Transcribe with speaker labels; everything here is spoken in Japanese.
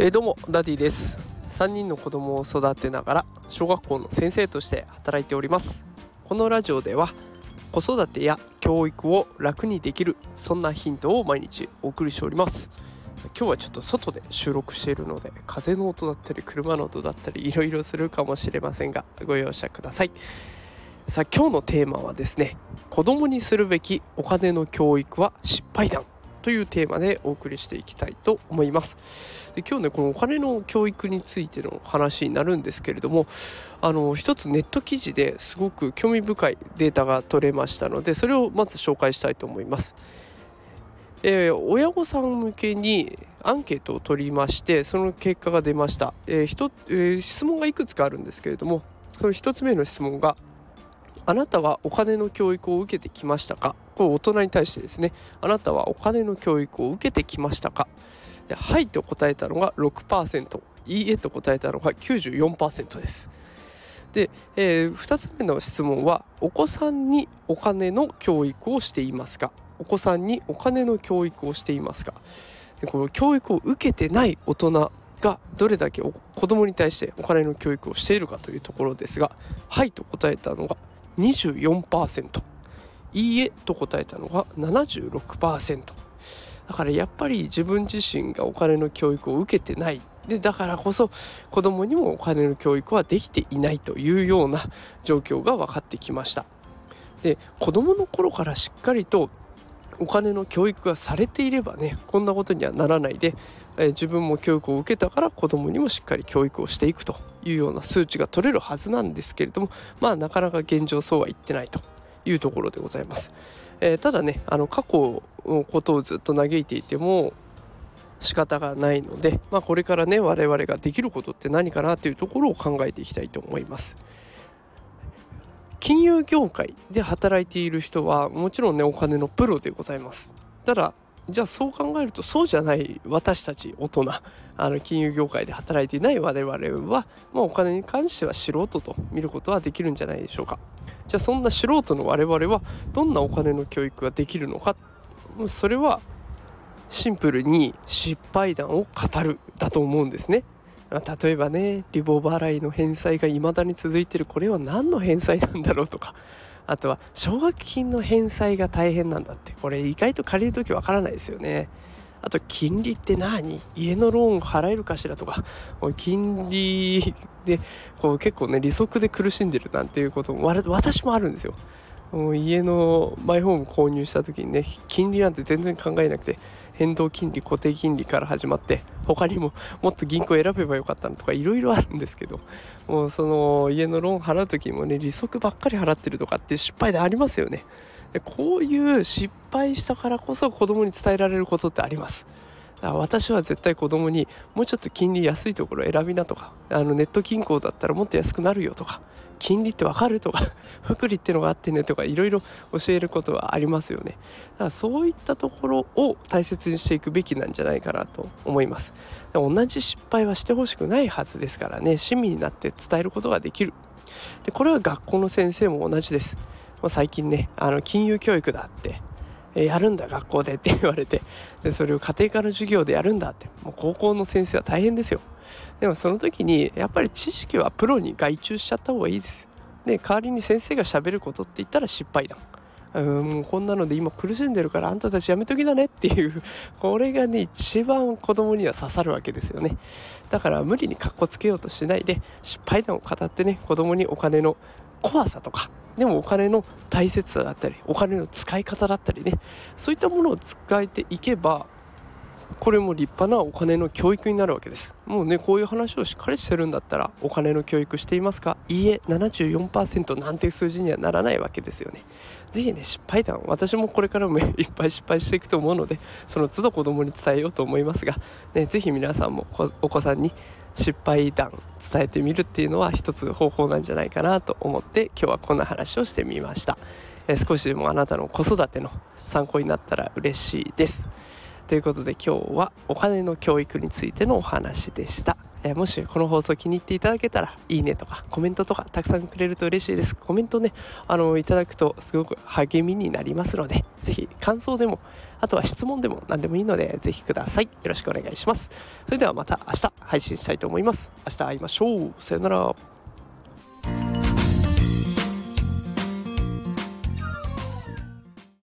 Speaker 1: えー、どうもダディです。3人の子供を育てながら小学校の先生として働いております。このラジオでは子育てや教育を楽にできるそんなヒントを毎日お送りしております。今日はちょっと外で収録しているので風の音だったり車の音だったりいろいろするかもしれませんがご容赦ください。さあ今日のテーマはですね子供にするべきお金の教育は失敗談。というテーマでお送りしていきたいと思います。で今日ねこのお金の教育についての話になるんですけれどもあの一つネット記事ですごく興味深いデータが取れましたのでそれをまず紹介したいと思います。えー、親御さん向けにアンケートを取りましてその結果が出ました、えーえー、質問がいくつかあるんですけれどもその1つ目の質問があなたはお金の教育を受けてきましたか？これ大人に対してですね。あなたはお金の教育を受けてきましたか？ではいと答えたのが6%いいえと答えたのが94%です。で、えー、2つ目の質問はお子さんにお金の教育をしていますか？お子さんにお金の教育をしていますか？でこの教育を受けてない大人がどれだけ子供に対してお金の教育をしているかというところですがはいと答えたのが24%いいえと答えたのが76%だからやっぱり自分自身がお金の教育を受けてない。でだからこそ子供にもお金の教育はできていないというような状況が分かってきました。で子供の頃からしっかりとお金の教育がされていればねこんなことにはならないで、えー、自分も教育を受けたから子供にもしっかり教育をしていくというような数値が取れるはずなんですけれどもまあなかなか現状そうは言ってないというところでございます。えー、ただねあの過去のことをずっと嘆いていても仕方がないので、まあ、これからね我々ができることって何かなというところを考えていきたいと思います。金融業界で働いている人はもちろんねお金のプロでございます。ただじゃあそう考えるとそうじゃない私たち大人あの金融業界で働いていない我々は、まあ、お金に関しては素人と見ることはできるんじゃないでしょうか。じゃあそんな素人の我々はどんなお金の教育ができるのか。それはシンプルに失敗談を語るだと思うんですね。例えばねリボ払いの返済が未だに続いてるこれは何の返済なんだろうとか。あとは奨学金の返済が大変なんだって。これ意外と借りる時わからないですよね。あと金利って何？家のローン払えるかしらとか。金利でこう結構ね利息で苦しんでるなんていうことも私もあるんですよ。もう家のマイホーム購入した時にね金利なんて全然考えなくて。変動金利固定金利から始まって他にももっと銀行選べばよかったのとかいろいろあるんですけどもうその家のローン払う時もね利息ばっかり払ってるとかって失敗でありますよね。でこういう失敗したからこそ子供に伝えられることってあります。私は絶対子供にもうちょっと金利安いところ選びなとかあのネット銀行だったらもっと安くなるよとか金利ってわかるとか 福利ってのがあってねとかいろいろ教えることはありますよね。だからそういったところを大切にしていくべきなんじゃないかなと思います。同じ失敗はしてほしくないはずですからね親身になって伝えることができる。でこれは学校の先生も同じです。最近ねあの金融教育だってやるんだ学校でって言われてでそれを家庭科の授業でやるんだってもう高校の先生は大変ですよ。でもその時にやっぱり知識はプロに外注しちゃった方がいいです。で代わりに先生がしゃべることって言ったら失敗だうんこんなので今苦しんでるからあんたたちやめときなねっていうこれがね一番子供には刺さるわけですよね。だから無理にかっこつけようとしないで失敗談を語ってね子供にお金の怖さとかでもお金の大切さだったりお金の使い方だったりねそういったものを使えていけばこれも立派なお金の教育になるわけです。もうねこういう話をしっかりしてるんだったらお金の教育していますか？いいえ74%なんて数字にはならないわけですよね。是非ね失敗談私もこれからも いっぱい失敗していくと思うのでその都度子供に伝えようと思いますが、ね、是非皆さんもお子さんに失敗談伝えてみるっていうのは一つ方法なんじゃないかなと思って今日はこんな話をしてみました、え少しでもあなたの子育ての参考になったら嬉しいです。ということで今日はお金の教育についてのお話でした。え、もしこの放送気に入っていただけたらいいねとかコメントとかたくさんくれると嬉しいです。コメントねあのいただくとすごく励みになりますので是非感想でもあとは質問でも何でもいいので是非ください。よろしくお願いします。それではまた明日配信したいと思います。明日会いましょう。さよなら。